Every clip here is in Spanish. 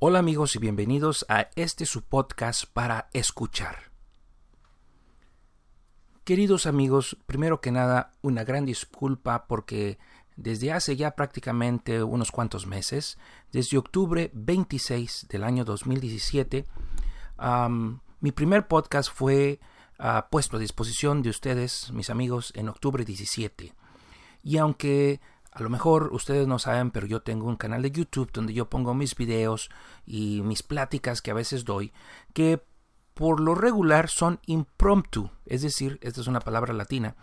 Hola amigos y bienvenidos a este su podcast para escuchar. Queridos amigos, primero que nada, una gran disculpa porque desde hace ya prácticamente unos cuantos meses, desde octubre 26 del año 2017, mi primer podcast fue ah, puesto a disposición de ustedes, mis amigos, en octubre 17. Y aunque a lo mejor ustedes no saben, pero yo tengo un canal de YouTube donde yo pongo mis videos y mis pláticas que a veces doy, que por lo regular son impromptu, es decir, esta es una palabra latina,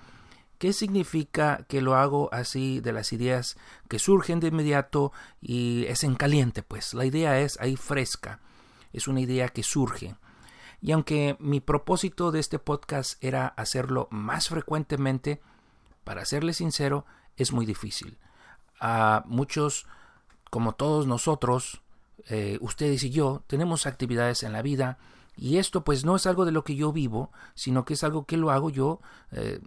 ¿Qué significa que lo hago así de las ideas que surgen de inmediato y es en caliente? Pues la idea es ahí fresca, es una idea que surge. Y aunque mi propósito de este podcast era hacerlo más frecuentemente, para serle sincero, es muy difícil. A muchos, como todos nosotros, eh, ustedes y yo, tenemos actividades en la vida. Y esto pues no es algo de lo que yo vivo, sino que es algo que lo hago yo eh,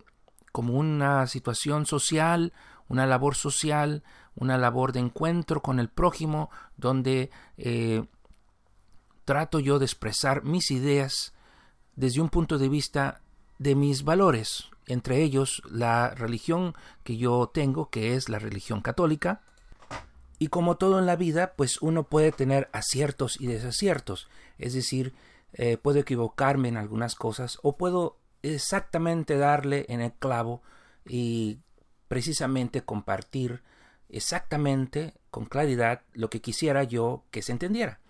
como una situación social, una labor social, una labor de encuentro con el prójimo, donde eh, trato yo de expresar mis ideas desde un punto de vista de mis valores, entre ellos la religión que yo tengo, que es la religión católica. Y como todo en la vida, pues uno puede tener aciertos y desaciertos, es decir, eh, puedo equivocarme en algunas cosas o puedo exactamente darle en el clavo y precisamente compartir exactamente con claridad lo que quisiera yo que se entendiera.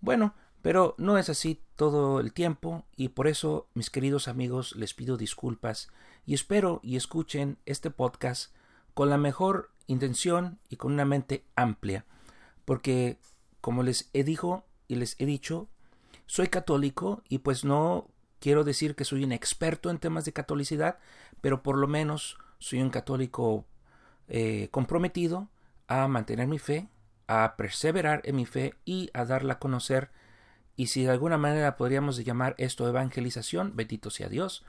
Bueno, pero no es así todo el tiempo y por eso, mis queridos amigos, les pido disculpas y espero y escuchen este podcast con la mejor intención y con una mente amplia, porque como les he dicho y les he dicho, soy católico y pues no quiero decir que soy un experto en temas de catolicidad, pero por lo menos soy un católico eh, comprometido a mantener mi fe, a perseverar en mi fe y a darla a conocer y si de alguna manera podríamos llamar esto evangelización, bendito sea Dios,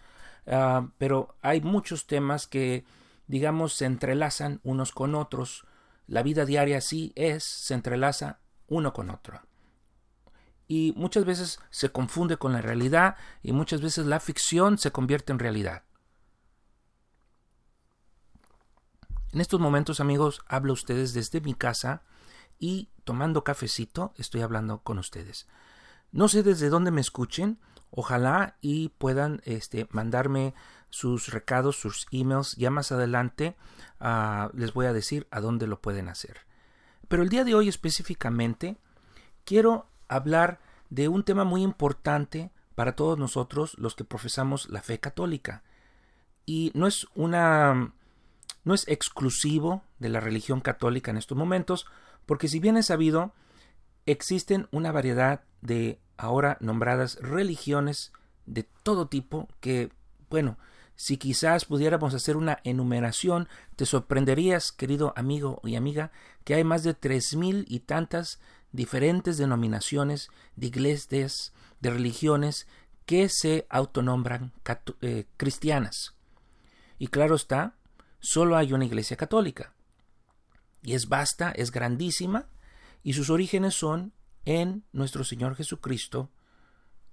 ah, pero hay muchos temas que, digamos, se entrelazan unos con otros. La vida diaria sí es, se entrelaza uno con otro. Y muchas veces se confunde con la realidad y muchas veces la ficción se convierte en realidad. En estos momentos, amigos, hablo a ustedes desde mi casa y tomando cafecito estoy hablando con ustedes. No sé desde dónde me escuchen, ojalá y puedan este, mandarme sus recados, sus emails. Ya más adelante uh, les voy a decir a dónde lo pueden hacer. Pero el día de hoy específicamente quiero hablar de un tema muy importante para todos nosotros los que profesamos la fe católica. Y no es una no es exclusivo de la religión católica en estos momentos, porque si bien es sabido, existen una variedad de ahora nombradas religiones de todo tipo que, bueno, si quizás pudiéramos hacer una enumeración, te sorprenderías, querido amigo y amiga, que hay más de tres mil y tantas diferentes denominaciones de iglesias, de religiones que se autonombran eh, cristianas. Y claro está, solo hay una iglesia católica. Y es vasta, es grandísima, y sus orígenes son en nuestro Señor Jesucristo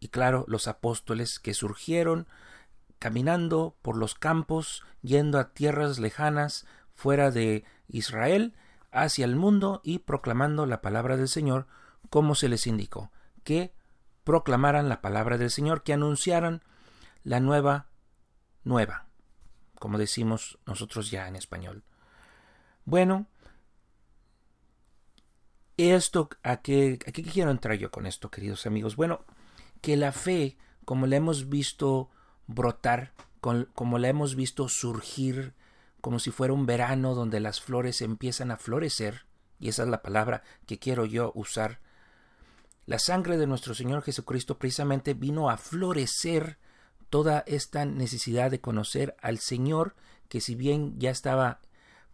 y claro, los apóstoles que surgieron caminando por los campos, yendo a tierras lejanas fuera de Israel, hacia el mundo y proclamando la palabra del Señor como se les indicó, que proclamaran la palabra del Señor, que anunciaran la nueva nueva, como decimos nosotros ya en español. Bueno, esto, ¿a qué, ¿a qué quiero entrar yo con esto, queridos amigos? Bueno, que la fe, como la hemos visto brotar, como la hemos visto surgir, como si fuera un verano donde las flores empiezan a florecer, y esa es la palabra que quiero yo usar, la sangre de nuestro Señor Jesucristo precisamente vino a florecer toda esta necesidad de conocer al Señor, que si bien ya estaba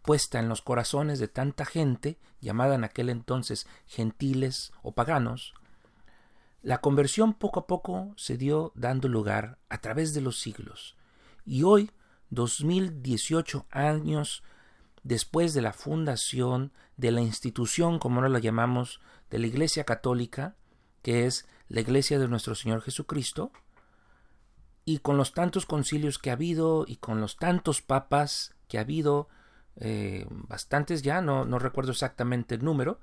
puesta en los corazones de tanta gente, llamada en aquel entonces gentiles o paganos, la conversión poco a poco se dio dando lugar a través de los siglos. Y hoy, 2018 años después de la fundación de la institución, como ahora la llamamos, de la Iglesia Católica, que es la Iglesia de nuestro Señor Jesucristo, y con los tantos concilios que ha habido y con los tantos papas que ha habido, eh, bastantes ya, no, no recuerdo exactamente el número,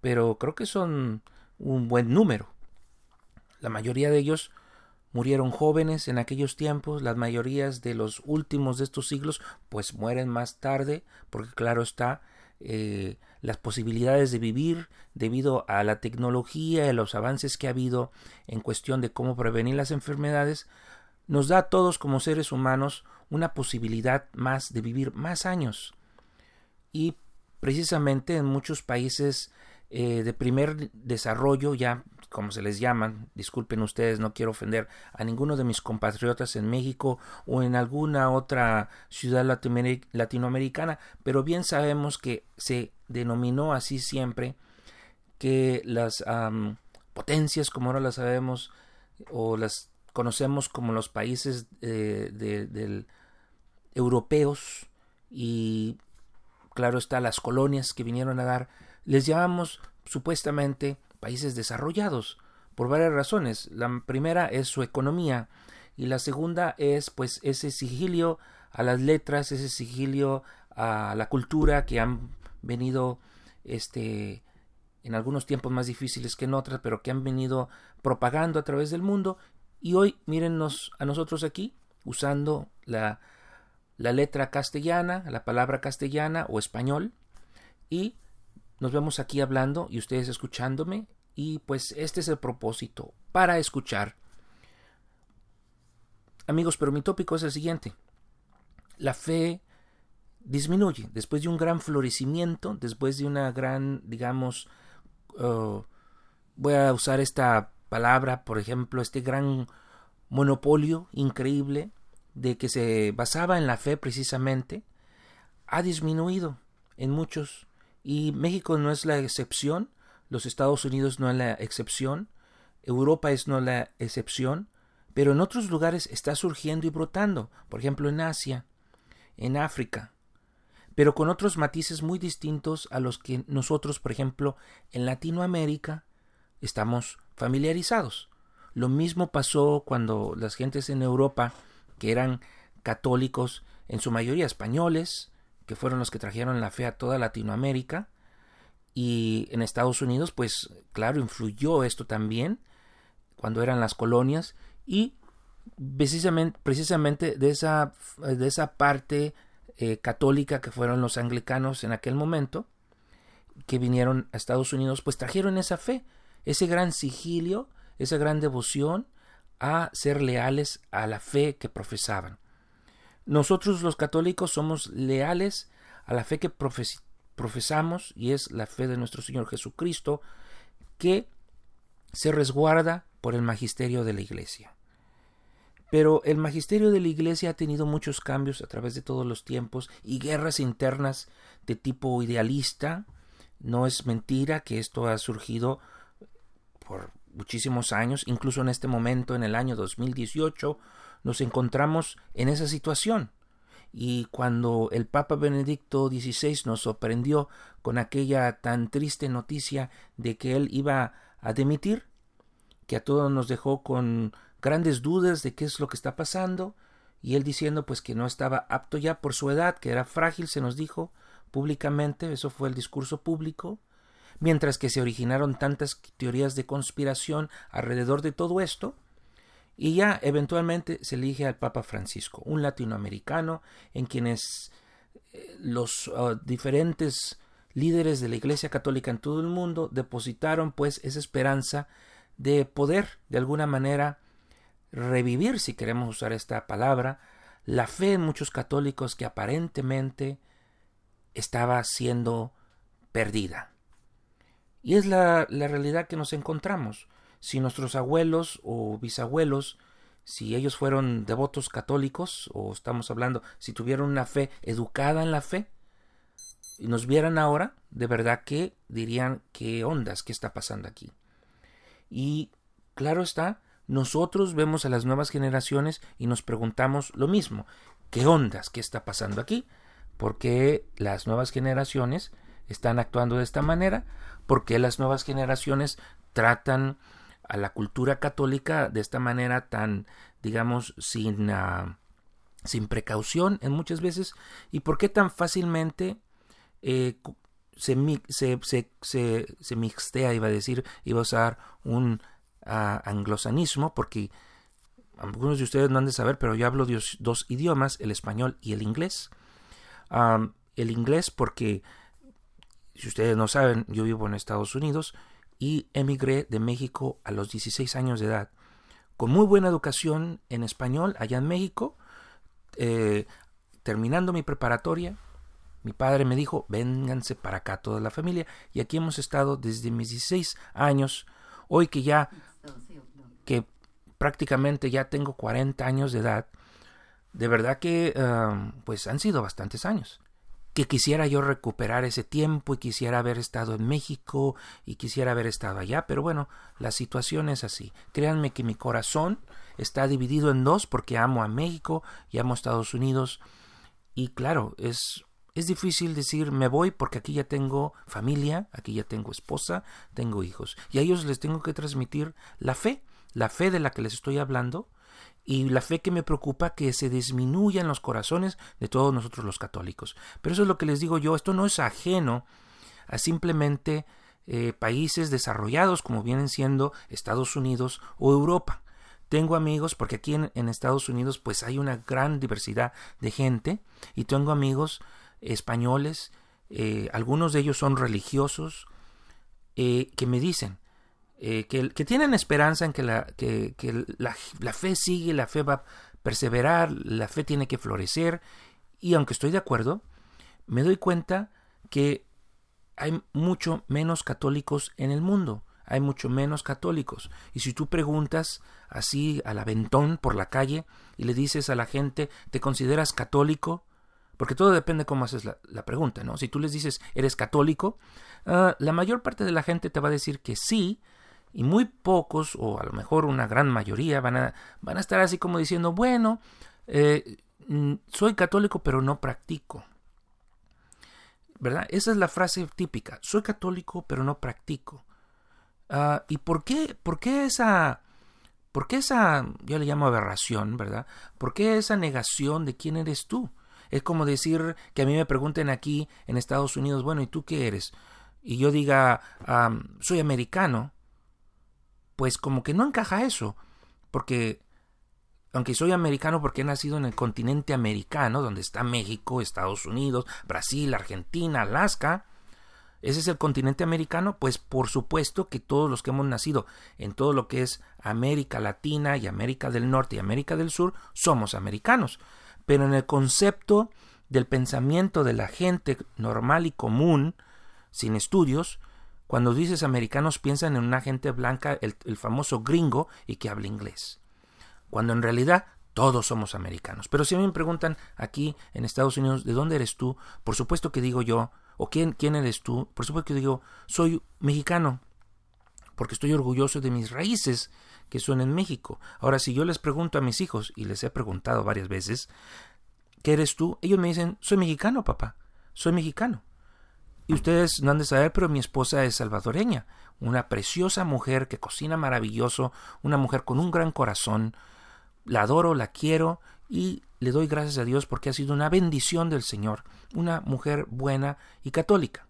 pero creo que son un buen número. La mayoría de ellos murieron jóvenes en aquellos tiempos, las mayorías de los últimos de estos siglos pues mueren más tarde, porque claro está, eh, las posibilidades de vivir debido a la tecnología y los avances que ha habido en cuestión de cómo prevenir las enfermedades, nos da a todos como seres humanos una posibilidad más de vivir más años. Y precisamente en muchos países eh, de primer desarrollo, ya como se les llaman, disculpen ustedes, no quiero ofender a ninguno de mis compatriotas en México o en alguna otra ciudad latinoamericana, pero bien sabemos que se denominó así siempre que las potencias, como ahora las sabemos, o las conocemos como los países eh, del europeos y claro está las colonias que vinieron a dar les llamamos supuestamente países desarrollados por varias razones. La primera es su economía y la segunda es pues ese sigilio a las letras, ese sigilio a la cultura que han venido este en algunos tiempos más difíciles que en otras, pero que han venido propagando a través del mundo y hoy mírennos a nosotros aquí usando la, la letra castellana, la palabra castellana o español y nos vemos aquí hablando y ustedes escuchándome y pues este es el propósito para escuchar. Amigos, pero mi tópico es el siguiente. La fe disminuye después de un gran florecimiento, después de una gran, digamos, uh, voy a usar esta palabra, por ejemplo, este gran monopolio increíble de que se basaba en la fe precisamente, ha disminuido en muchos y México no es la excepción, los Estados Unidos no es la excepción, Europa es no la excepción, pero en otros lugares está surgiendo y brotando, por ejemplo en Asia, en África, pero con otros matices muy distintos a los que nosotros, por ejemplo, en Latinoamérica estamos familiarizados. Lo mismo pasó cuando las gentes en Europa, que eran católicos, en su mayoría españoles, que fueron los que trajeron la fe a toda Latinoamérica. Y en Estados Unidos, pues claro, influyó esto también cuando eran las colonias y precisamente, precisamente de, esa, de esa parte eh, católica que fueron los anglicanos en aquel momento, que vinieron a Estados Unidos, pues trajeron esa fe, ese gran sigilio, esa gran devoción a ser leales a la fe que profesaban. Nosotros los católicos somos leales a la fe que profesamos y es la fe de nuestro Señor Jesucristo que se resguarda por el magisterio de la Iglesia. Pero el magisterio de la Iglesia ha tenido muchos cambios a través de todos los tiempos y guerras internas de tipo idealista. No es mentira que esto ha surgido por muchísimos años, incluso en este momento, en el año 2018, nos encontramos en esa situación. Y cuando el Papa Benedicto XVI nos sorprendió con aquella tan triste noticia de que él iba a demitir, que a todos nos dejó con grandes dudas de qué es lo que está pasando, y él diciendo pues que no estaba apto ya por su edad, que era frágil, se nos dijo públicamente, eso fue el discurso público, mientras que se originaron tantas teorías de conspiración alrededor de todo esto, y ya eventualmente se elige al Papa Francisco, un latinoamericano en quienes eh, los ah, diferentes líderes de la Iglesia Católica en todo el mundo depositaron pues esa esperanza de poder de alguna manera revivir, si queremos usar esta palabra, la fe en muchos católicos que aparentemente estaba siendo perdida. Y es la, la realidad que nos encontramos si nuestros abuelos o bisabuelos, si ellos fueron devotos católicos, o estamos hablando, si tuvieron una fe educada en la fe, y nos vieran ahora, de verdad que dirían qué ondas, qué está pasando aquí. Y claro está, nosotros vemos a las nuevas generaciones y nos preguntamos lo mismo, qué ondas, qué está pasando aquí. por qué las nuevas generaciones están actuando de esta manera, por qué las nuevas generaciones tratan a la cultura católica de esta manera tan, digamos, sin, uh, sin precaución en muchas veces, y por qué tan fácilmente eh, se, se, se, se, mixtea, iba a decir, iba a usar un uh, anglosanismo, porque algunos de ustedes no han de saber, pero yo hablo dos, dos idiomas, el español y el inglés. El inglés porque, si ustedes no saben, yo vivo en Estados Unidos y emigré de México a los 16 años de edad. Con muy buena educación en español allá en México, eh, terminando mi preparatoria, mi padre me dijo, vénganse para acá toda la familia. Y aquí hemos estado desde mis 16 años. Hoy que ya, que prácticamente ya tengo 40 años de edad, de verdad que um, pues han sido bastantes años. Que quisiera yo recuperar ese tiempo y quisiera haber estado en México y quisiera haber estado allá, pero bueno, la situación es así. Créanme que mi corazón está dividido en dos porque amo a México y amo a Estados Unidos. Y claro, es es difícil decir me voy porque aquí ya tengo familia, aquí ya tengo esposa, tengo hijos. Y a ellos les tengo que transmitir la fe, la fe de la que les estoy hablando y la fe que me preocupa que se disminuya en los corazones de todos nosotros los católicos. Pero eso es lo que les digo yo, esto no es ajeno a simplemente eh, países desarrollados como vienen siendo Estados Unidos o Europa. Tengo amigos, porque aquí en, en Estados Unidos pues hay una gran diversidad de gente y tengo amigos españoles, eh, algunos de ellos son religiosos, eh, que me dicen eh, que, tienen esperanza en que, la, que, la, la, fe sigue, la fe va a perseverar, la fe tiene que florecer, y aunque estoy de acuerdo, me doy cuenta que hay mucho menos católicos en el mundo, hay mucho menos católicos. Y si tú preguntas así al aventón por la calle y le dices a la gente, ¿te consideras católico? Porque todo depende cómo haces la, pregunta, ¿no? Si tú les dices, ¿eres católico? Uh, la mayor parte de la gente te va a decir que sí, y muy pocos, o a lo mejor una gran mayoría, van a, van a estar así como diciendo, bueno, eh, mm, soy católico pero no practico. ¿Verdad? Esa es la frase típica, soy católico pero no practico. Uh, ¿Y por qué, por qué esa... ¿Por qué esa, yo le llamo aberración, ¿verdad? ¿Por qué esa negación de quién eres tú? Es como decir que a mí me pregunten aquí en Estados Unidos, bueno, ¿y tú qué eres? Y yo diga, um, soy americano. Pues como que no encaja eso, porque aunque soy americano porque he nacido en el continente americano, donde está México, Estados Unidos, Brasil, Argentina, Alaska, ese es el continente americano, pues por supuesto que todos los que hemos nacido en todo lo que es América Latina y América del Norte y América del Sur somos americanos. Pero en el concepto del pensamiento de la gente normal y común, sin estudios, cuando dices americanos piensan en una gente blanca, el, famoso gringo y que habla inglés. Cuando en realidad todos somos americanos. Pero si a mí me preguntan aquí en Estados Unidos, ¿de dónde eres tú? Por supuesto que digo yo, o quién, quién eres tú? Por supuesto que digo, soy mexicano, porque estoy orgulloso de mis raíces que son en México. Ahora, si yo les pregunto a mis hijos, y les he preguntado varias veces, ¿qué eres tú? Ellos me dicen, soy mexicano, papá, soy mexicano. Y ustedes no han de saber, pero mi esposa es salvadoreña, una preciosa mujer que cocina maravilloso, una mujer con un gran corazón. La adoro, la quiero y le doy gracias a Dios porque ha sido una bendición del Señor, una mujer buena y católica.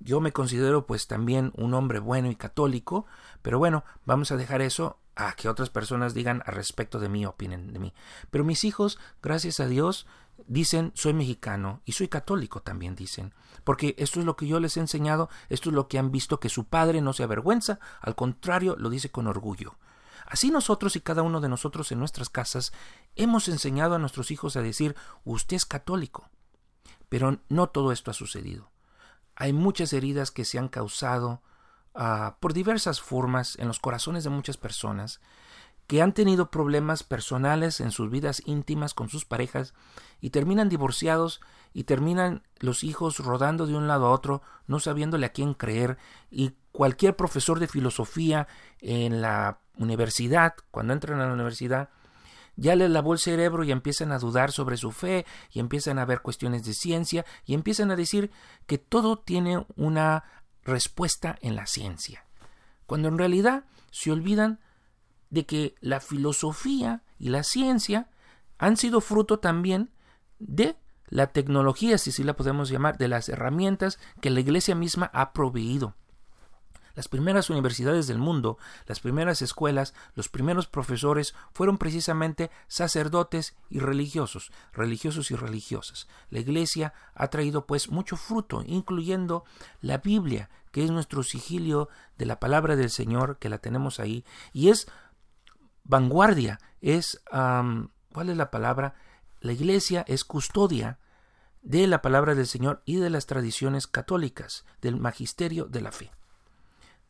Yo me considero pues también un hombre bueno y católico, pero bueno, vamos a dejar eso a que otras personas digan al respecto de mí, opinen de mí. Pero mis hijos, gracias a Dios, dicen soy mexicano y soy católico también dicen, porque esto es lo que yo les he enseñado, esto es lo que han visto que su padre no se avergüenza, al contrario, lo dice con orgullo. Así nosotros y cada uno de nosotros en nuestras casas hemos enseñado a nuestros hijos a decir usted es católico. Pero no todo esto ha sucedido. Hay muchas heridas que se han causado uh, por diversas formas en los corazones de muchas personas que han tenido problemas personales en sus vidas íntimas con sus parejas y terminan divorciados y terminan los hijos rodando de un lado a otro, no sabiéndole a quién creer. Y cualquier profesor de filosofía en la universidad, cuando entran a la universidad, ya les lavó el cerebro y empiezan a dudar sobre su fe y empiezan a ver cuestiones de ciencia y empiezan a decir que todo tiene una respuesta en la ciencia, cuando en realidad se olvidan de que la filosofía y la ciencia han sido fruto también de la tecnología, si así la podemos llamar, de las herramientas que la Iglesia misma ha proveído. Las primeras universidades del mundo, las primeras escuelas, los primeros profesores fueron precisamente sacerdotes y religiosos, religiosos y religiosas. La Iglesia ha traído pues mucho fruto, incluyendo la Biblia, que es nuestro sigilio de la palabra del Señor, que la tenemos ahí, y es vanguardia, es, ¿cuál es la palabra? La Iglesia es custodia de la palabra del Señor y de las tradiciones católicas, del magisterio de la fe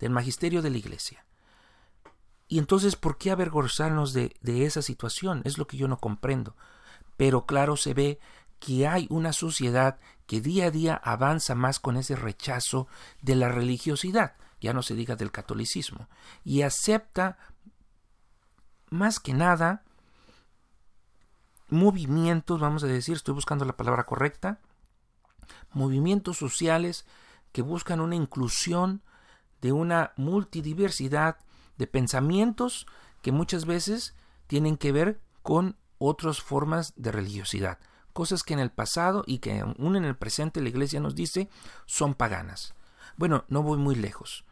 del magisterio de la Iglesia. Y entonces, ¿por qué avergonzarnos de, de esa situación? Es lo que yo no comprendo. Pero claro se ve que hay una sociedad que día a día avanza más con ese rechazo de la religiosidad, ya no se diga del catolicismo, y acepta más que nada movimientos, vamos a decir, estoy buscando la palabra correcta, movimientos sociales que buscan una inclusión de una multidiversidad de pensamientos que muchas veces tienen que ver con otras formas de religiosidad, cosas que en el pasado y que aún en el presente la Iglesia nos dice son paganas. Bueno, no voy muy lejos.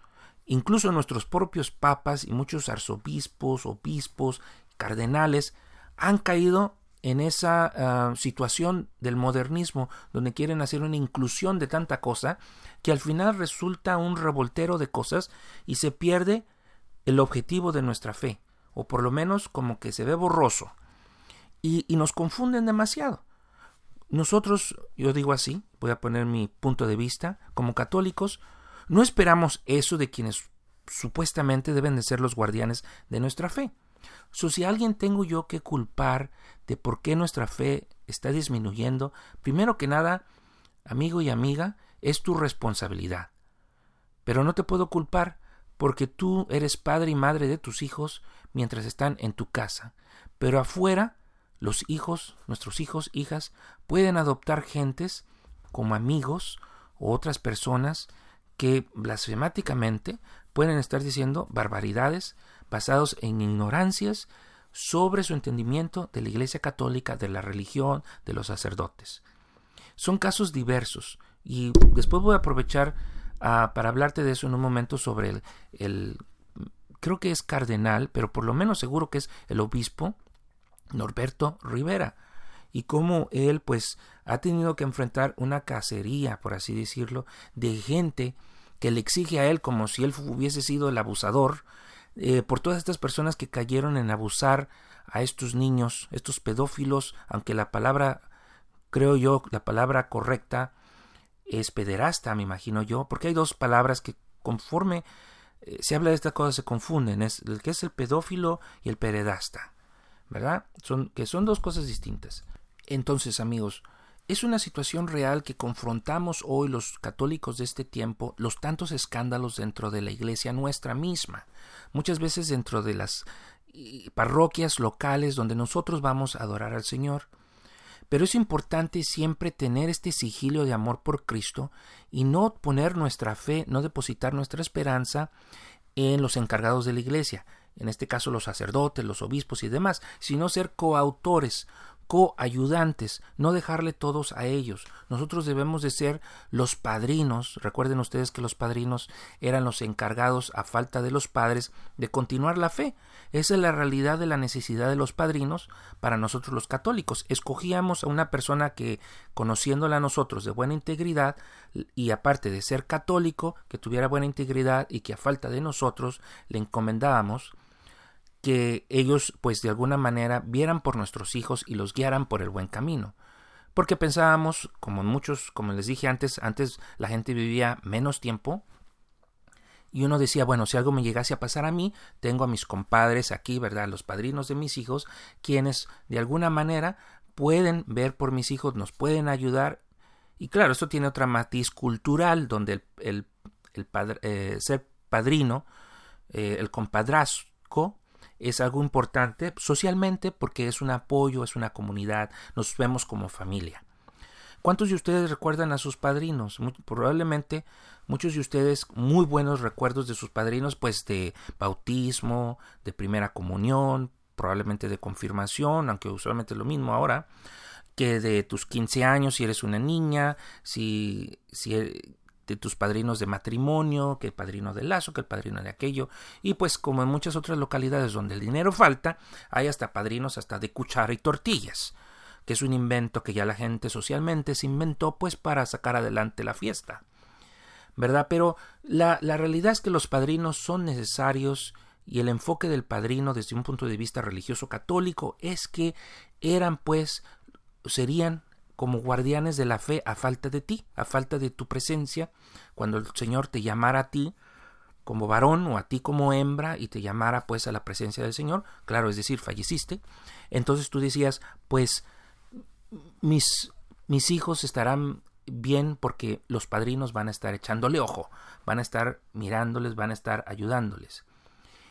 Incluso nuestros propios papas y muchos arzobispos, obispos, cardenales han caído en esa ah, situación del modernismo donde quieren hacer una inclusión de tanta cosa que al final resulta un revoltero de cosas y se pierde el objetivo de nuestra fe o por lo menos como que se ve borroso. Y, y nos confunden demasiado. Nosotros yo digo así voy a poner mi punto de vista como católicos no esperamos eso de quienes supuestamente deben de ser los guardianes de nuestra fe So, si alguien tengo yo que culpar de por qué nuestra fe está disminuyendo, primero que nada, amigo y amiga, es tu responsabilidad. Pero no te puedo culpar porque tú eres padre y madre de tus hijos mientras están en tu casa. Pero afuera, los hijos, nuestros hijos, hijas, pueden adoptar gentes como amigos o otras personas que blasfemáticamente pueden estar diciendo barbaridades basados en ignorancias sobre su entendimiento de la Iglesia Católica, de la religión, de los sacerdotes. Son casos diversos y después voy a aprovechar ah, para hablarte de eso en un momento sobre el, el, creo que es cardenal, pero por lo menos seguro que es el obispo Norberto Rivera y cómo él pues ha tenido que enfrentar una cacería, por así decirlo, de gente que le exige a él como si él hubiese sido el abusador eh, por todas estas personas que cayeron en abusar a estos niños, estos pedófilos, aunque la palabra, creo yo, la palabra correcta es pederasta, me imagino yo, porque hay dos palabras que conforme eh, se habla de estas cosas se confunden, es el que es el pedófilo y el pederasta, ¿verdad? Son, que son dos cosas distintas. Entonces, amigos, es una situación real que confrontamos hoy los católicos de este tiempo, los tantos escándalos dentro de la iglesia nuestra misma, muchas veces dentro de las parroquias locales donde nosotros vamos a adorar al Señor. Pero es importante siempre tener este sigilio de amor por Cristo y no poner nuestra fe, no depositar nuestra esperanza en los encargados de la iglesia, en este caso los sacerdotes, los obispos y demás, sino ser coautores coayudantes, no dejarle todos a ellos. Nosotros debemos de ser los padrinos. Recuerden ustedes que los padrinos eran los encargados, a falta de los padres, de continuar la fe. Esa es la realidad de la necesidad de los padrinos para nosotros los católicos. Escogíamos a una persona que, conociéndola a nosotros de buena integridad, y aparte de ser católico, que tuviera buena integridad y que a falta de nosotros le encomendábamos, que ellos pues de alguna manera vieran por nuestros hijos y los guiaran por el buen camino. Porque pensábamos, como muchos, como les dije antes, antes la gente vivía menos tiempo, y uno decía, bueno, si algo me llegase a pasar a mí, tengo a mis compadres aquí, ¿verdad? Los padrinos de mis hijos, quienes de alguna manera pueden ver por mis hijos, nos pueden ayudar. Y claro, esto tiene otra matiz cultural, donde el, el, eh, ser padrino, eh, el compadrazgo, es algo importante socialmente porque es un apoyo, es una comunidad, nos vemos como familia. ¿Cuántos de ustedes recuerdan a sus padrinos? probablemente muchos de ustedes muy buenos recuerdos de sus padrinos, pues de bautismo, de primera comunión, probablemente de confirmación, aunque usualmente es lo mismo ahora, que de tus 15 años si eres una niña, si, si e, de tus padrinos de matrimonio, que el padrino de lazo, que el padrino de aquello, y pues como en muchas otras localidades donde el dinero falta, hay hasta padrinos hasta de cuchara y tortillas, que es un invento que ya la gente socialmente se inventó pues para sacar adelante la fiesta. ¿Verdad? Pero la, la realidad es que los padrinos son necesarios y el enfoque del padrino desde un punto de vista religioso católico es que eran pues serían como guardianes de la fe a falta de ti, a falta de tu presencia, cuando el Señor te llamara a ti como varón o a ti como hembra y te llamara pues a la presencia del Señor, claro, es decir, falleciste, entonces tú decías, pues mis, mis hijos estarán bien porque los padrinos van a estar echándole ojo, van a estar mirándoles, van a estar ayudándoles.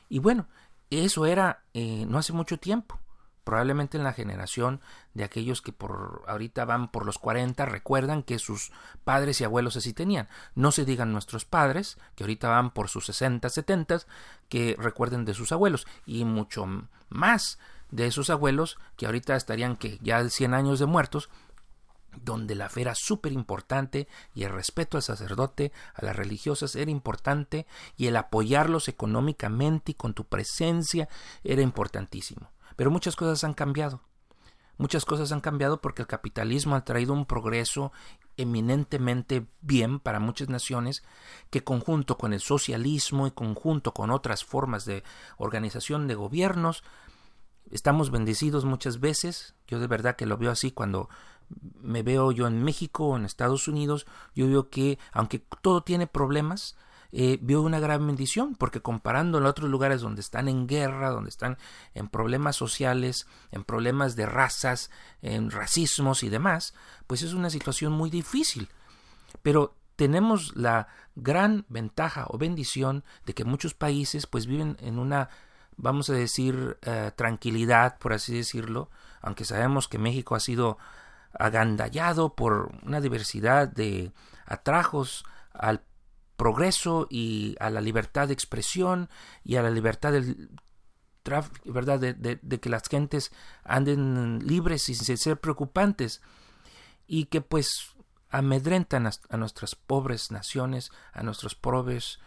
Y bueno, eso era eh, no hace mucho tiempo probablemente en la generación de aquellos que por ahorita van por los 40 recuerdan que sus padres y abuelos así tenían. No se digan nuestros padres, que ahorita van por sus 60, 70, que recuerden de sus abuelos y mucho más de esos abuelos que ahorita estarían que ya 100 años de muertos donde la fe era súper importante y el respeto al sacerdote, a las religiosas era importante y el apoyarlos económicamente y con tu presencia era importantísimo. Pero muchas cosas han cambiado. Muchas cosas han cambiado porque el capitalismo ha traído un progreso eminentemente bien para muchas naciones que conjunto con el socialismo y conjunto con otras formas de organización de gobiernos estamos bendecidos muchas veces. Yo de verdad que lo veo así cuando me veo yo en México o en Estados Unidos, yo veo que aunque todo tiene problemas, eh, vio una gran bendición, porque comparando en otros lugares donde están en guerra, donde están en problemas sociales, en problemas de razas, en racismos y demás, pues es una situación muy difícil. Pero tenemos la gran ventaja o bendición de que muchos países pues viven en una vamos a decir eh, tranquilidad por así decirlo aunque sabemos que México ha sido agandallado por una diversidad de atrajos al progreso y a la libertad de expresión y a la libertad del ¿verdad? De, que las gentes anden libres y sin ser preocupantes y que pues amedrentan a, nuestras pobres naciones, a nuestros pobres,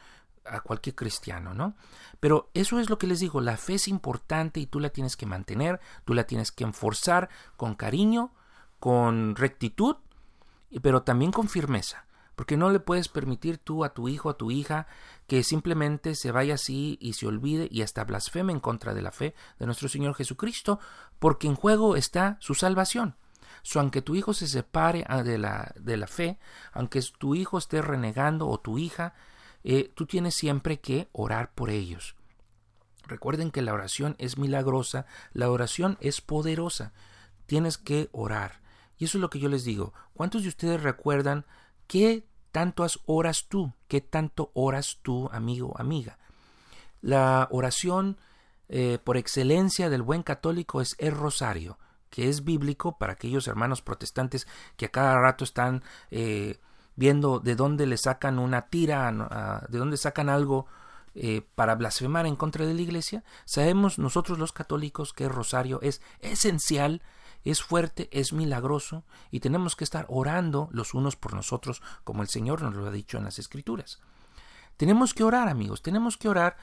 a cualquier cristiano, ¿no? Pero eso es lo que les digo, la fe es importante y tú la tienes que mantener, tú la tienes que enforzar con cariño, con rectitud, pero también con firmeza porque no le puedes permitir tú a tu hijo, a tu hija, que simplemente se vaya así y se olvide y hasta blasfeme en contra de la fe de nuestro Señor Jesucristo, porque en juego está su salvación. So, aunque tu hijo se separe ah, de la, de la fe, aunque tu hijo esté renegando o tu hija, eh, tú tienes siempre que orar por ellos. Recuerden que la oración es milagrosa, la oración es poderosa. Tienes que orar. Y eso es lo que yo les digo. ¿Cuántos de ustedes recuerdan ¿Qué tantas oras tú? ¿Qué tanto oras tú, amigo, amiga? La oración eh, por excelencia del buen católico es el rosario, que es bíblico para aquellos hermanos protestantes que a cada rato están eh, viendo de dónde le sacan una tira, de dónde sacan algo eh, para blasfemar en contra de la iglesia. Sabemos nosotros los católicos que el rosario es esencial es fuerte, es milagroso y tenemos que estar orando los unos por nosotros como el Señor nos lo ha dicho en las Escrituras. Tenemos que orar, amigos, tenemos que orar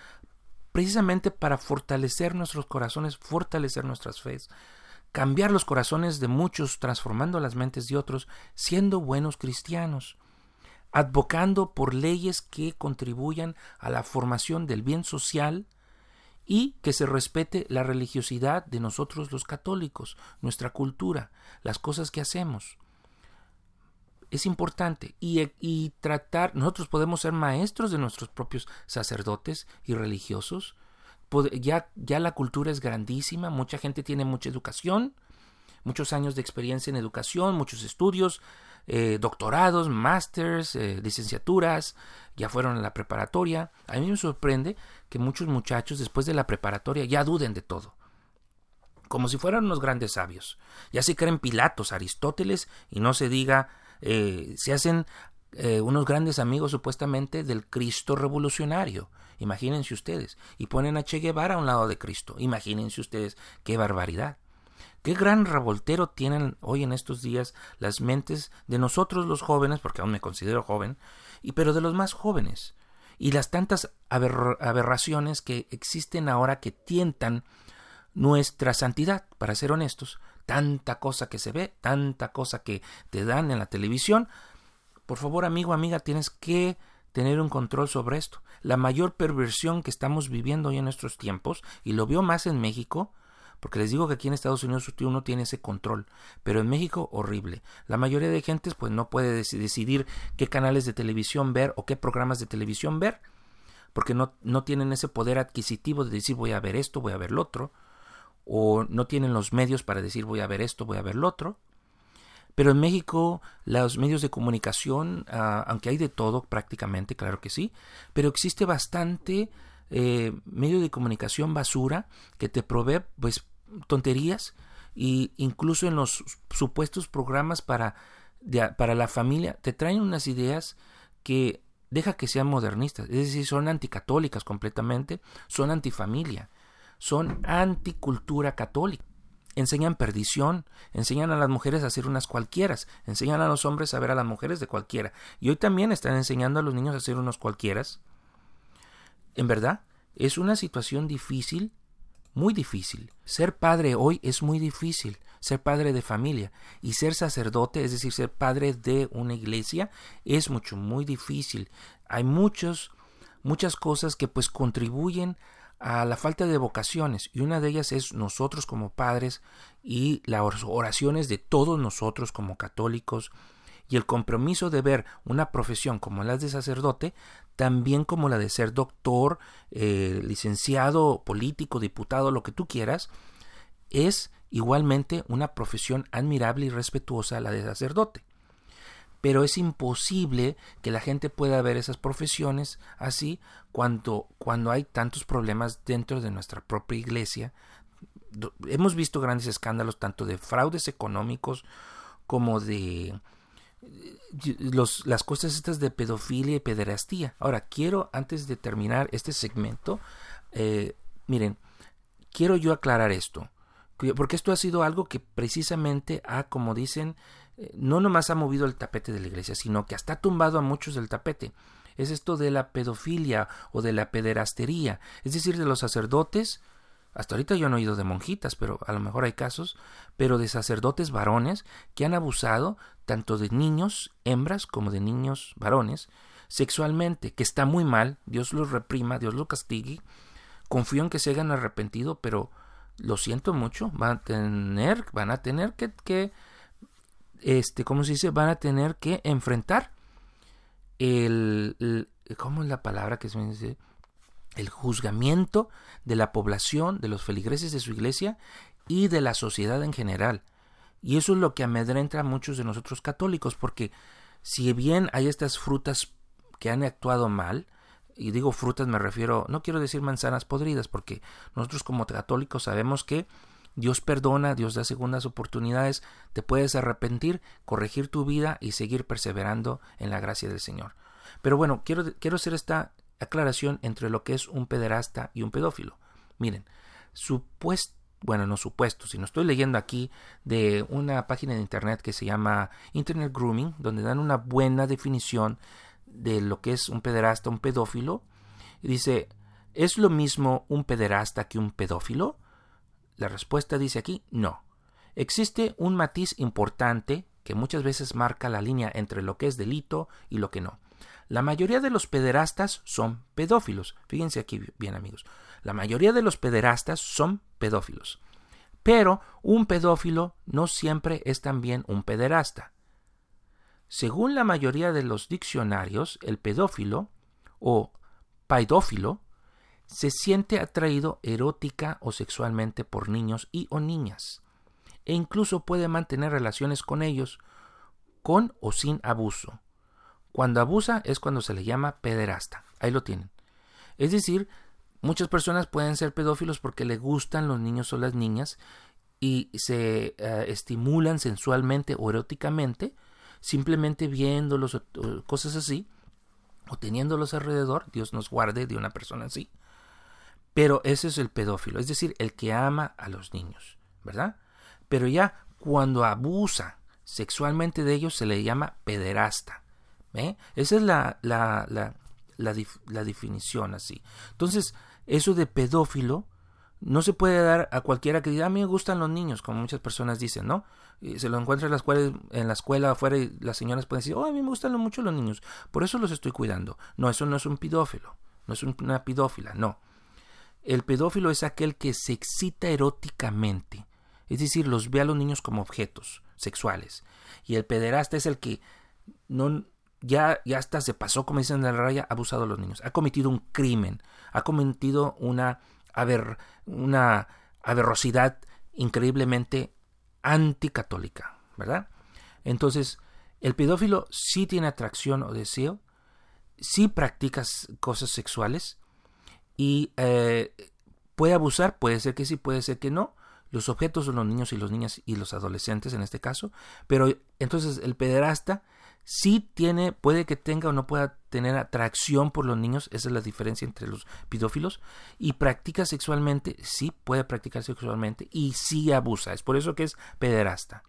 precisamente para fortalecer nuestros corazones, fortalecer nuestras fees, cambiar los corazones de muchos, transformando las mentes de otros, siendo buenos cristianos, advocando por leyes que contribuyan a la formación del bien social, y que se respete la religiosidad de nosotros los católicos, nuestra cultura, las cosas que hacemos. Es importante y, y, tratar, nosotros podemos ser maestros de nuestros propios sacerdotes y religiosos. Ya, ya la cultura es grandísima, mucha gente tiene mucha educación, muchos años de experiencia en educación, muchos estudios, eh, doctorados, másters, eh, licenciaturas, ya fueron a la preparatoria. A mí me sorprende que muchos muchachos después de la preparatoria ya duden de todo, como si fueran unos grandes sabios. Ya se creen Pilatos, Aristóteles y no se diga, eh, se hacen unos grandes amigos supuestamente del Cristo revolucionario. Imagínense ustedes. Y ponen a Che Guevara a un lado de Cristo. Imagínense ustedes qué barbaridad. Qué gran revoltero tienen hoy en estos días las mentes de nosotros los jóvenes, porque aún me considero joven, y pero de los más jóvenes, y las tantas aberraciones que existen ahora que tientan nuestra santidad, para ser honestos, tanta cosa que se ve, tanta cosa que te dan en la televisión. Por favor, amigo, amiga, tienes que tener un control sobre esto. La mayor perversión que estamos viviendo hoy en nuestros tiempos, y lo veo más en México, porque les digo que aquí en Estados Unidos uno tiene ese control, pero en México horrible. La mayoría de gentes pues no puede decidir qué canales de televisión ver o qué programas de televisión ver, porque no, no tienen ese poder adquisitivo de decir voy a ver esto, voy a ver lo otro, o no tienen los medios para decir voy a ver esto, voy a ver lo otro. Pero en México los medios de comunicación, ah, aunque hay de todo prácticamente, claro que sí, pero existe bastante eh, medio de comunicación basura que te provee pues tonterías y incluso en los supuestos programas para, para la familia te traen unas ideas que deja que sean modernistas, es decir, son anticatólicas completamente, son antifamilia, son anticultura católica. Enseñan perdición, enseñan a las mujeres a ser unas cualquieras, enseñan a los hombres a ver a las mujeres de cualquiera. Y hoy también están enseñando a los niños a ser unos cualquieras. En verdad, es una situación difícil muy difícil. Ser padre hoy es muy difícil, ser padre de familia y ser sacerdote, es decir, ser padre de una iglesia, es mucho, muy difícil. Hay muchos, muchas cosas que pues contribuyen a la falta de vocaciones y una de ellas es nosotros como padres y las oraciones de todos nosotros como católicos y el compromiso de ver una profesión como la de sacerdote también como la de ser doctor, eh, licenciado, político, diputado, lo que tú quieras, es igualmente una profesión admirable y respetuosa la de sacerdote. Pero es imposible que la gente pueda ver esas profesiones así cuando, cuando hay tantos problemas dentro de nuestra propia iglesia. Hemos visto grandes escándalos tanto de fraudes económicos como de los, las cosas estas de pedofilia y pederastía. Ahora, quiero, antes de terminar este segmento, eh, miren, quiero yo aclarar esto, porque esto ha sido algo que precisamente ha, como dicen, eh, no nomás ha movido el tapete de la iglesia, sino que hasta ha tumbado a muchos del tapete. Es esto de la pedofilia o de la pederastería, es decir, de los sacerdotes hasta ahorita yo no he oído de monjitas, pero a lo mejor hay casos, pero de sacerdotes varones que han abusado tanto de niños, hembras, como de niños varones, sexualmente, que está muy mal, Dios los reprima, Dios los castigue. Confío en que se hayan arrepentido, pero lo siento mucho, van a tener, van a tener que, este, ¿cómo se dice? Van a tener que enfrentar el, el ¿cómo es la palabra que se me dice? El juzgamiento de la población, de los feligreses de su iglesia y de la sociedad en general. Y eso es lo que amedrenta a muchos de nosotros católicos, porque si bien hay estas frutas que han actuado mal, y digo frutas me refiero, no quiero decir manzanas podridas, porque nosotros como católicos sabemos que Dios perdona, Dios da segundas oportunidades, te puedes arrepentir, corregir tu vida y seguir perseverando en la gracia del Señor. Pero bueno, quiero, quiero hacer esta aclaración entre lo que es un pederasta y un pedófilo. Miren, supuesto, bueno, no supuesto, sino estoy leyendo aquí de una página de internet que se llama Internet Grooming, donde dan una buena definición de lo que es un pederasta, un pedófilo. Y dice, ¿es lo mismo un pederasta que un pedófilo? La respuesta dice aquí, no. Existe un matiz importante que muchas veces marca la línea entre lo que es delito y lo que no. La mayoría de los pederastas son pedófilos. Fíjense aquí bien amigos. La mayoría de los pederastas son pedófilos. Pero un pedófilo no siempre es también un pederasta. Según la mayoría de los diccionarios, el pedófilo o paidófilo se siente atraído erótica o sexualmente por niños y o niñas, e incluso puede mantener relaciones con ellos con o sin abuso. Cuando abusa es cuando se le llama pederasta. Ahí lo tienen. Es decir, muchas personas pueden ser pedófilos porque le gustan los niños o las niñas y se eh, estimulan sensualmente o eróticamente simplemente viéndolos o, cosas así o teniéndolos alrededor. Dios nos guarde de una persona así. Pero ese es el pedófilo, es decir, el que ama a los niños, ¿verdad? Pero ya cuando abusa sexualmente de ellos se le llama pederasta. ¿Eh? Esa es la, la, la, la, definición así. Entonces, eso de pedófilo no se puede dar a cualquiera que diga, a mí me gustan los niños, como muchas personas dicen, ¿no? Y se lo encuentra en la escuela, en la escuela afuera y las señoras pueden decir, oh, a mí me gustan mucho los niños, por eso los estoy cuidando. No, eso no es un pedófilo, no es una pedófila, no. El pedófilo es aquel que se excita eróticamente, es decir, los ve a los niños como objetos sexuales. Y el pederasta es el que no, ya, ya hasta se pasó, como dicen en la raya, ha abusado a los niños, ha cometido un crimen, ha cometido una, haber una aberrosidad increíblemente anticatólica, ¿verdad? Entonces, el pedófilo sí tiene atracción o deseo, sí practica cosas sexuales y eh, puede abusar, puede ser que sí, puede ser que no. Los objetos son los niños y los niñas y los adolescentes en este caso, pero entonces el pederasta sí tiene, puede que tenga o no pueda tener atracción por los niños, esa es la diferencia entre los pedófilos, y practica sexualmente, sí puede practicar sexualmente y sí abusa, es por eso que es pederasta.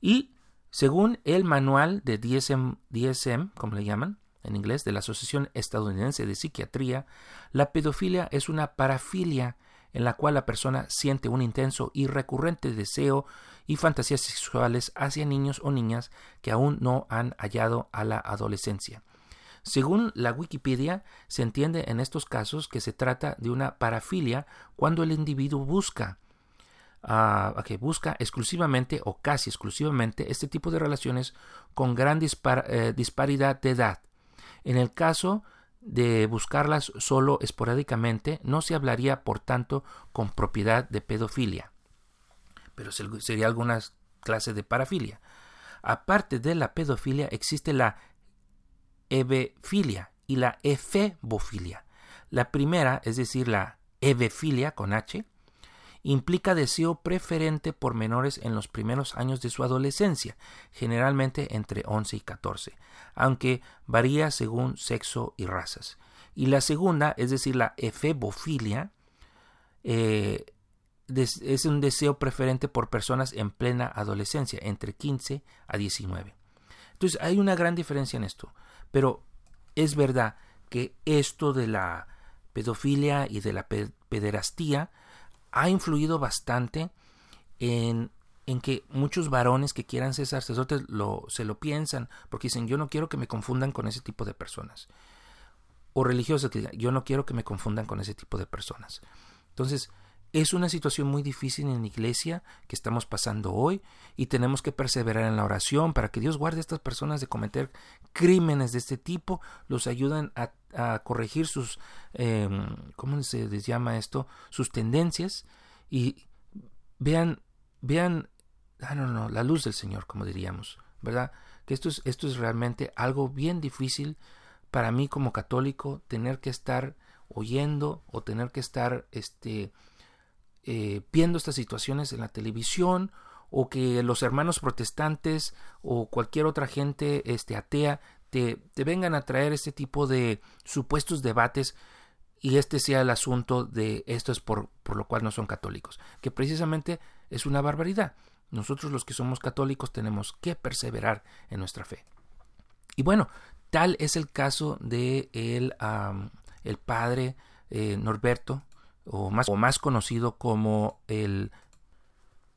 Y según el manual de DSM, DSM como le llaman en inglés, de la Asociación Estadounidense de Psiquiatría, la pedofilia es una parafilia en la cual la persona siente un intenso y recurrente deseo y fantasías sexuales hacia niños o niñas que aún no han hallado a la adolescencia. Según la Wikipedia, se entiende en estos casos que se trata de una parafilia cuando el individuo busca, uh, busca exclusivamente o casi exclusivamente este tipo de relaciones con gran eh, disparidad de edad. En el caso de buscarlas solo esporádicamente, no se hablaría, por tanto, con propiedad de pedofilia, pero sería alguna clase de parafilia. Aparte de la pedofilia, existe la ebefilia y la efebofilia. La primera, es decir, la ebefilia con H, implica deseo preferente por menores en los primeros años de su adolescencia, generalmente entre 11 y 14, aunque varía según sexo y razas. Y la segunda, es decir, la efebofilia, eh, es un deseo preferente por personas en plena adolescencia, entre 15 a 19. Entonces hay una gran diferencia en esto, pero es verdad que esto de la pedofilia y de la pederastía ha influido bastante en, que muchos varones que quieran ser sacerdotes lo, se lo piensan, porque dicen, yo no quiero que me confundan con ese tipo de personas. O religiosos que yo no quiero que me confundan con ese tipo de personas. Entonces, es una situación muy difícil en la iglesia que estamos pasando hoy y tenemos que perseverar en la oración para que Dios guarde a estas personas de cometer crímenes de este tipo, los ayuden a, corregir sus, em, ¿cómo se les llama esto? Sus tendencias y vean, vean, ah, no, no, la luz del Señor, como diríamos, ¿verdad? Que esto es, esto es realmente algo bien difícil para mí como católico, tener que estar oyendo o tener que estar, este, eh, viendo estas situaciones en la televisión o que los hermanos protestantes o cualquier otra gente este, atea te, vengan a traer este tipo de supuestos debates y este sea el asunto de esto es por, por lo cual no son católicos, que precisamente es una barbaridad. Nosotros los que somos católicos tenemos que perseverar en nuestra fe. Y bueno, tal es el caso de el, el padre eh, Norberto o más, o más conocido como el...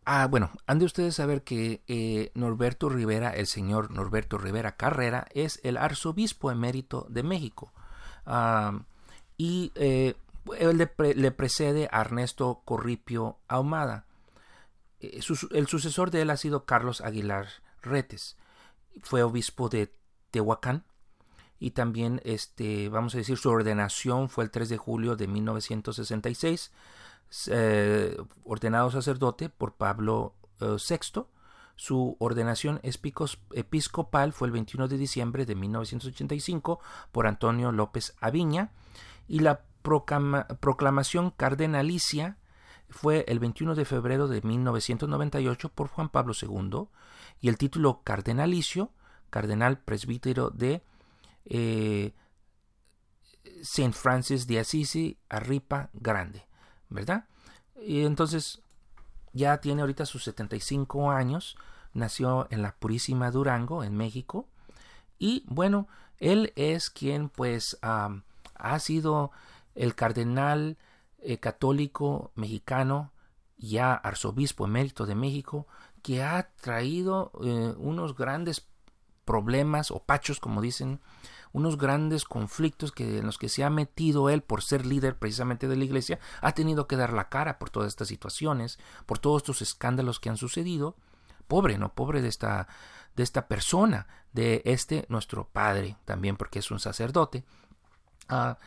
Ah, bueno, han de ustedes saber que eh, Norberto Rivera, el señor Norberto Rivera Carrera, es el arzobispo emérito de México. y eh, él le, precede a Ernesto Corripio Ahumada. Eh, el sucesor de él ha sido Carlos Aguilar Retes. Fue obispo de Tehuacán y también este vamos a decir su ordenación fue el 3 de julio de 1966 eh, ordenado sacerdote por Pablo VI su ordenación episcopal fue el 21 de diciembre de 1985 por Antonio López Aviña y la proclamación cardenalicia fue el 21 de febrero de 1998 por Juan Pablo II y el título cardenalicio, cardenal presbítero de eh, Saint Francis de Assisi, Arripa Grande, ¿verdad? Y entonces ya tiene ahorita sus 75 años, nació en la Purísima Durango, en México, y bueno, él es quien pues ha sido el cardenal eh, católico mexicano, ya arzobispo emérito de México, que ha traído eh, unos grandes problemas o pachos, como dicen, unos grandes conflictos que, en los que se ha metido él por ser líder precisamente de la iglesia, ha tenido que dar la cara por todas estas situaciones, por todos estos escándalos que han sucedido. Pobre, ¿no? Pobre de esta, de esta persona, de este nuestro padre, también porque es un sacerdote. Ah,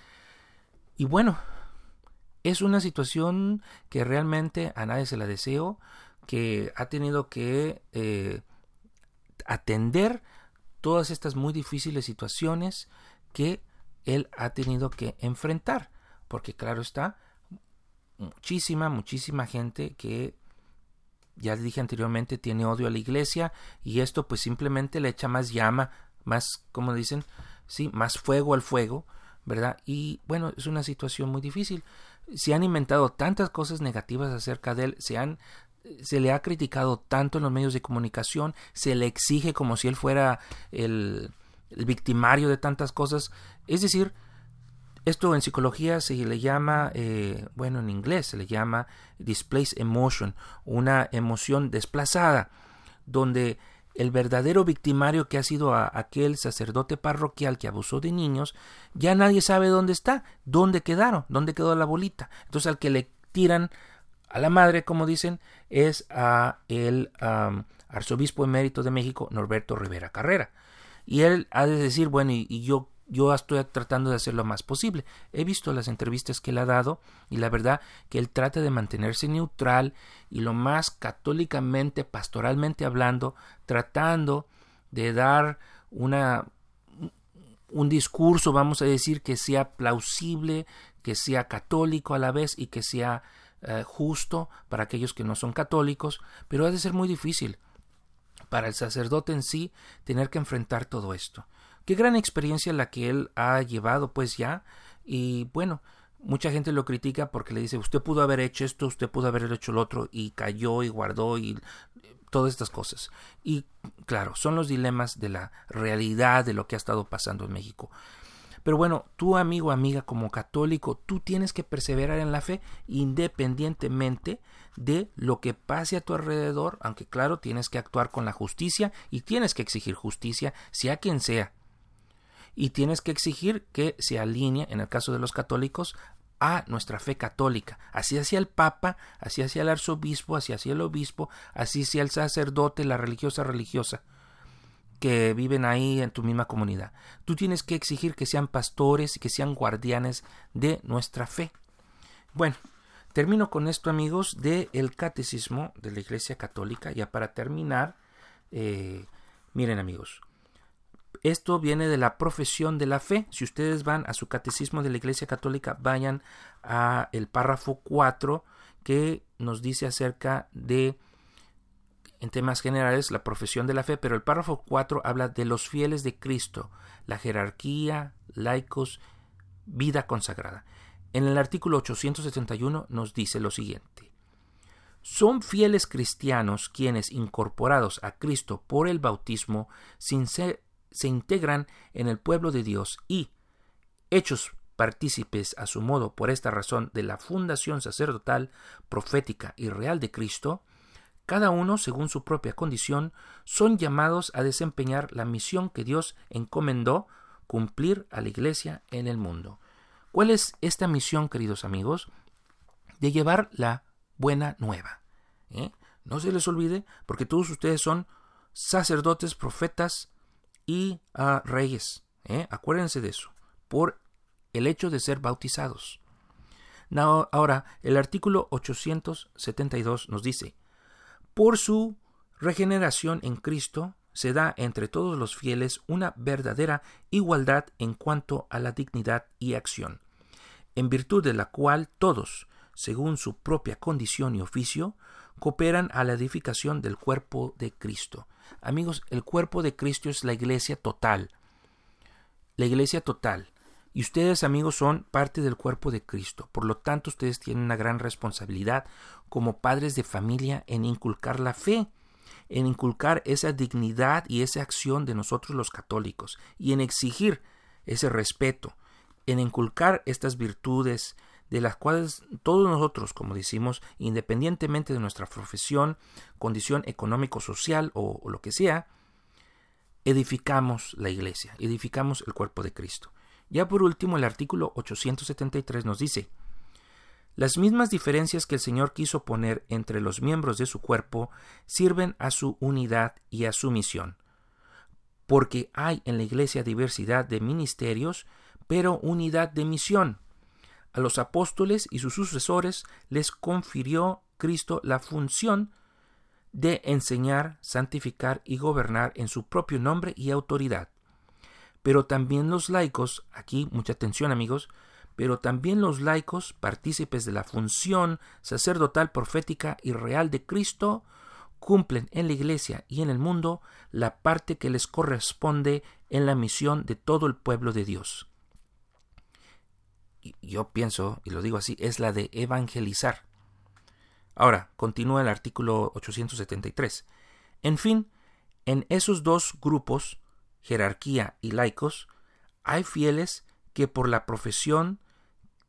y bueno, es una situación que realmente a nadie se la deseo, que ha tenido que eh, atender todas estas muy difíciles situaciones que él ha tenido que enfrentar. Porque claro está, muchísima, muchísima gente que, ya dije anteriormente, tiene odio a la iglesia y esto pues simplemente le echa más llama, más, como dicen, sí, más fuego al fuego, ¿verdad? Y bueno, es una situación muy difícil se han inventado tantas cosas negativas acerca de él, se han se le ha criticado tanto en los medios de comunicación, se le exige como si él fuera el, victimario de tantas cosas. Es decir, esto en psicología se le llama, eh, bueno, en inglés se le llama displaced emotion, una emoción desplazada, donde el verdadero victimario que ha sido aquel sacerdote parroquial que abusó de niños, ya nadie sabe dónde está, dónde quedaron, dónde quedó la bolita. Entonces al que le tiran a la madre, como dicen, es a el arzobispo emérito de México, Norberto Rivera Carrera. Y él ha de decir, bueno, y yo yo estoy tratando de hacer lo más posible. He visto las entrevistas que él ha dado y la verdad que él trata de mantenerse neutral y lo más católicamente, pastoralmente hablando, tratando de dar una un discurso, vamos a decir, que sea plausible, que sea católico a la vez y que sea eh, justo para aquellos que no son católicos, pero ha de ser muy difícil para el sacerdote en sí tener que enfrentar todo esto. Qué gran experiencia la que él ha llevado pues ya y bueno, mucha gente lo critica porque le dice usted pudo haber hecho esto, usted pudo haber hecho lo otro y cayó y guardó y todas estas cosas. Y claro, son los dilemas de la realidad de lo que ha estado pasando en México. Pero bueno, tú amigo, amiga, como católico, tú tienes que perseverar en la fe independientemente de lo que pase a tu alrededor, aunque claro, tienes que actuar con la justicia y tienes que exigir justicia, sea quien sea y tienes que exigir que se alinee, en el caso de los católicos, a nuestra fe católica. Así hacia el Papa, así hacia el arzobispo, así hacia el obispo, así hacia el sacerdote, la religiosa religiosa que viven ahí en tu misma comunidad. Tú tienes que exigir que sean pastores y que sean guardianes de nuestra fe. Bueno, termino con esto amigos de el catecismo de la Iglesia Católica. Ya para terminar, eh, miren amigos, esto viene de la profesión de la fe. Si ustedes van a su catecismo de la Iglesia Católica, vayan a el párrafo 4 que nos dice acerca de en temas generales la profesión de la fe, pero el párrafo 4 habla de los fieles de Cristo, la jerarquía, laicos, vida consagrada. En el artículo 871 nos dice lo siguiente. Son fieles cristianos quienes, incorporados a Cristo por el bautismo, se integran en el pueblo de Dios y, hechos partícipes a su modo por esta razón de la fundación sacerdotal, profética y real de Cristo, cada uno, según su propia condición, son llamados a desempeñar la misión que Dios encomendó cumplir a la Iglesia en el mundo. ¿Cuál es esta misión, queridos amigos? De llevar la buena nueva. ¿eh? No se les olvide, porque todos ustedes son sacerdotes, profetas, y a reyes. ¿eh? Acuérdense de eso, por el hecho de ser bautizados. ahora, el artículo 872 nos dice, por su regeneración en Cristo se da entre todos los fieles una verdadera igualdad en cuanto a la dignidad y acción, en virtud de la cual todos, según su propia condición y oficio, cooperan a la edificación del cuerpo de Cristo. Amigos, el cuerpo de Cristo es la iglesia total. La iglesia total. Y ustedes, amigos, son parte del cuerpo de Cristo. Por lo tanto, ustedes tienen una gran responsabilidad como padres de familia en inculcar la fe, en inculcar esa dignidad y esa acción de nosotros los católicos, y en exigir ese respeto, en inculcar estas virtudes de las cuales todos nosotros, como decimos, independientemente de nuestra profesión, condición económico-social o, o lo que sea, edificamos la iglesia, edificamos el cuerpo de Cristo. Ya por último, el artículo 873 nos dice, las mismas diferencias que el Señor quiso poner entre los miembros de su cuerpo sirven a su unidad y a su misión, porque hay en la Iglesia diversidad de ministerios, pero unidad de misión. A los apóstoles y sus sucesores les confirió Cristo la función de enseñar, santificar y gobernar en su propio nombre y autoridad. Pero también los laicos, aquí mucha atención amigos, pero también los laicos, partícipes de la función sacerdotal, profética y real de Cristo, cumplen en la Iglesia y en el mundo la parte que les corresponde en la misión de todo el pueblo de Dios. Yo pienso, y lo digo así, es la de evangelizar. Ahora, continúa el artículo 873. En fin, en esos dos grupos, jerarquía y laicos, hay fieles que por la profesión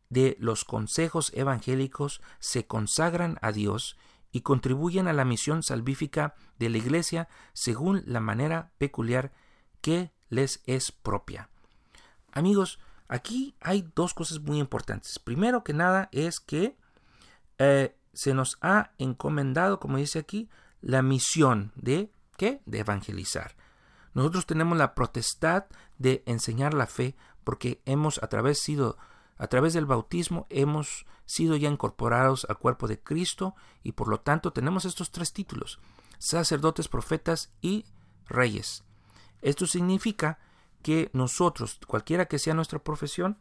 de los consejos evangélicos se consagran a Dios y contribuyen a la misión salvífica de la Iglesia según la manera peculiar que les es propia. Amigos, aquí hay dos cosas muy importantes. Primero que nada es que eh, se nos ha encomendado, como dice aquí, la misión de ¿qué? De evangelizar. Nosotros tenemos la potestad de enseñar la fe porque hemos a través sido a través del bautismo hemos sido ya incorporados al cuerpo de Cristo y por lo tanto tenemos estos tres títulos, sacerdotes, profetas y reyes. Esto significa que nosotros, cualquiera que sea nuestra profesión,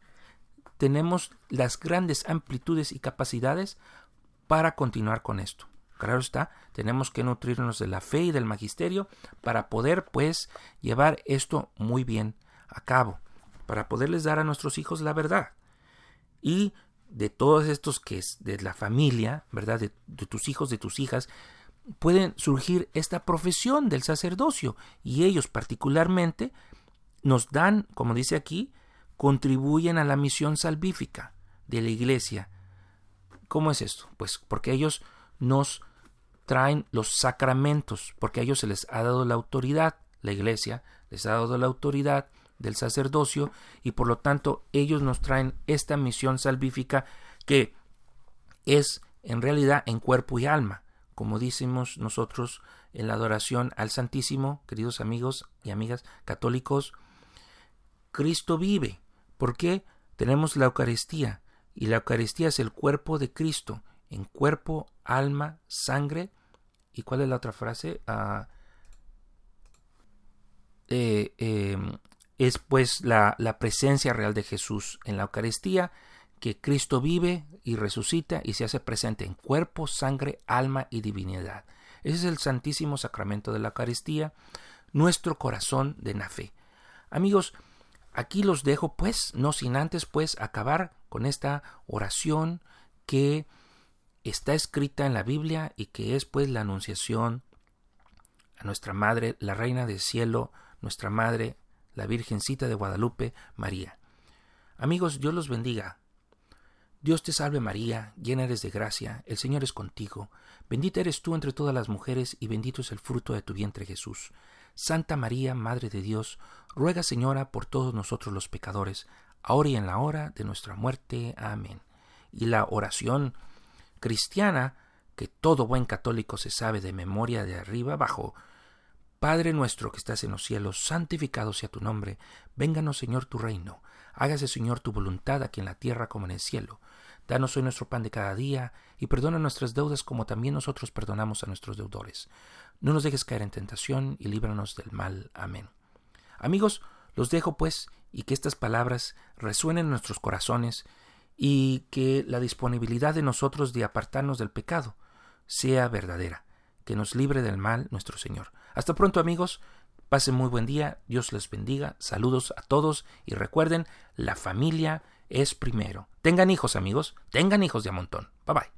tenemos las grandes amplitudes y capacidades para continuar con esto. Claro está, tenemos que nutrirnos de la fe y del magisterio para poder pues llevar esto muy bien a cabo, para poderles dar a nuestros hijos la verdad y de todos estos que es de la familia, ¿verdad? De, tus hijos, de tus hijas, pueden surgir esta profesión del sacerdocio y ellos particularmente nos dan, como dice aquí, contribuyen a la misión salvífica de la iglesia. ¿Cómo es esto? Pues porque ellos nos traen los sacramentos, porque a ellos se les ha dado la autoridad, la iglesia les ha dado la autoridad del sacerdocio y por lo tanto ellos nos traen esta misión salvífica que es en realidad en cuerpo y alma, como decimos nosotros en la adoración al Santísimo, queridos amigos y amigas católicos, Cristo vive. porque Tenemos la Eucaristía y la Eucaristía es el cuerpo de Cristo, en cuerpo, alma, sangre. ¿Y cuál es la otra frase? Ah, eh, em, es pues la, la presencia real de Jesús en la Eucaristía, que Cristo vive y resucita y se hace presente en cuerpo, sangre, alma y divinidad. Ese es el santísimo sacramento de la Eucaristía, nuestro corazón de la fe. Amigos, aquí los dejo pues, no sin antes pues acabar con esta oración que está escrita en la Biblia y que es pues la anunciación a nuestra Madre, la Reina del Cielo, nuestra Madre la Virgencita de Guadalupe, María. Amigos, Dios los bendiga. Dios te salve María, llena eres de gracia, el Señor es contigo, bendita eres tú entre todas las mujeres y bendito es el fruto de tu vientre Jesús. Santa María, Madre de Dios, ruega Señora por todos nosotros los pecadores, ahora y en la hora de nuestra muerte. Amén. Y la oración cristiana, que todo buen católico se sabe de memoria de arriba abajo, Padre nuestro que estás en los cielos, santificado sea tu nombre, vénganos Señor tu reino, hágase Señor tu voluntad aquí en la tierra como en el cielo. Danos hoy nuestro pan de cada día y perdona nuestras deudas como también nosotros perdonamos a nuestros deudores. No nos dejes caer en tentación y líbranos del mal. Amén. Amigos, los dejo pues y que estas palabras resuenen en nuestros corazones y que la disponibilidad de nosotros de apartarnos del pecado sea verdadera, que nos libre del mal nuestro Señor. Hasta pronto amigos, pasen muy buen día, Dios les bendiga, saludos a todos y recuerden, la familia es primero. Tengan hijos, amigos. Tengan hijos de a montón. Bye bye.